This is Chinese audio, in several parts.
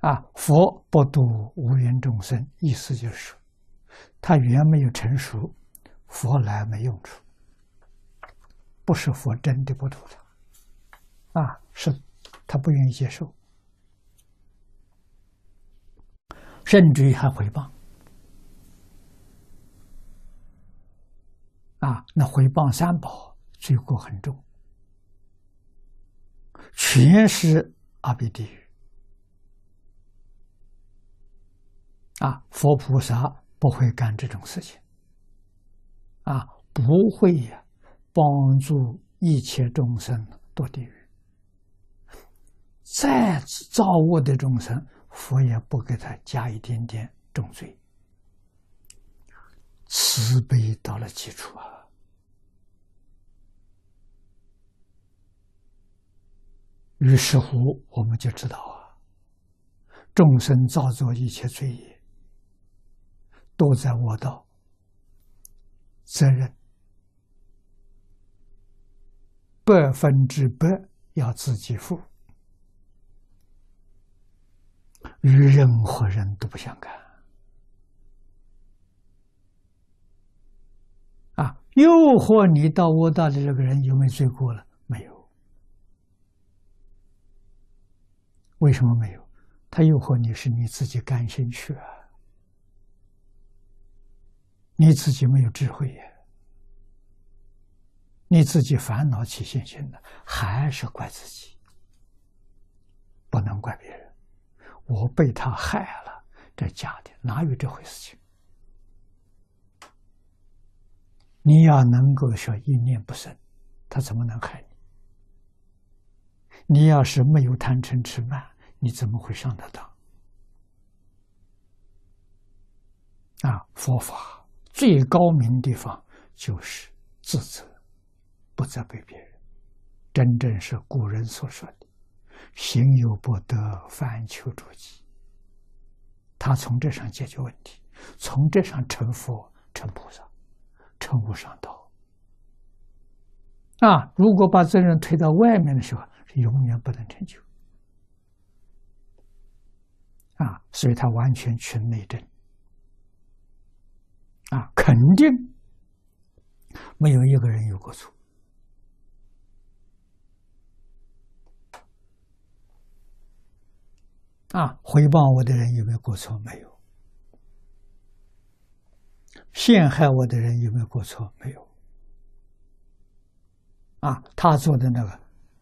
啊，佛不度无缘众生，意思就是说，他缘没有成熟，佛来没用处，不是佛真的不度他，啊，是他不愿意接受，甚至于还回谤，啊，那回谤三宝，罪过很重，全是阿鼻地狱。啊，佛菩萨不会干这种事情，啊，不会呀，帮助一切众生堕地狱。再造恶的众生，佛也不给他加一点点重罪。慈悲到了基础啊，于是乎我们就知道啊，众生造作一切罪业。都在我道，责任百分之百要自己负，与任何人都不相干。啊，诱惑你到我道的这个人有没有罪过了？没有。为什么没有？他诱惑你是你自己甘心去啊。你自己没有智慧呀，你自己烦恼起现行的，还是怪自己，不能怪别人。我被他害了，这假的，哪有这回事情？你要能够说一念不生，他怎么能害你？你要是没有贪嗔痴慢，你怎么会上得当？啊，佛法。最高明地方就是自责，不责备别人，真正是古人所说的“行有不得，反求诸己”。他从这上解决问题，从这上成佛、成菩萨、成无上道。啊，如果把责任推到外面的时候，是永远不能成就。啊，所以他完全去内政。啊，肯定没有一个人有过错。啊，回报我的人有没有过错？没有。陷害我的人有没有过错？没有。啊，他做的那个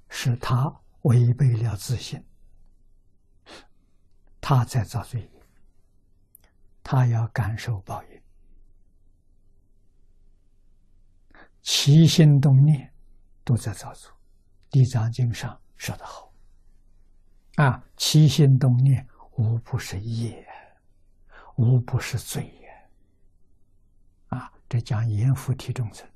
是他违背了自信，他在造罪，他要感受报应。起心动念都在造作，《地藏经》上说得好：“啊，起心动念无不是业，无不是罪也。”啊，这讲阎浮提众生，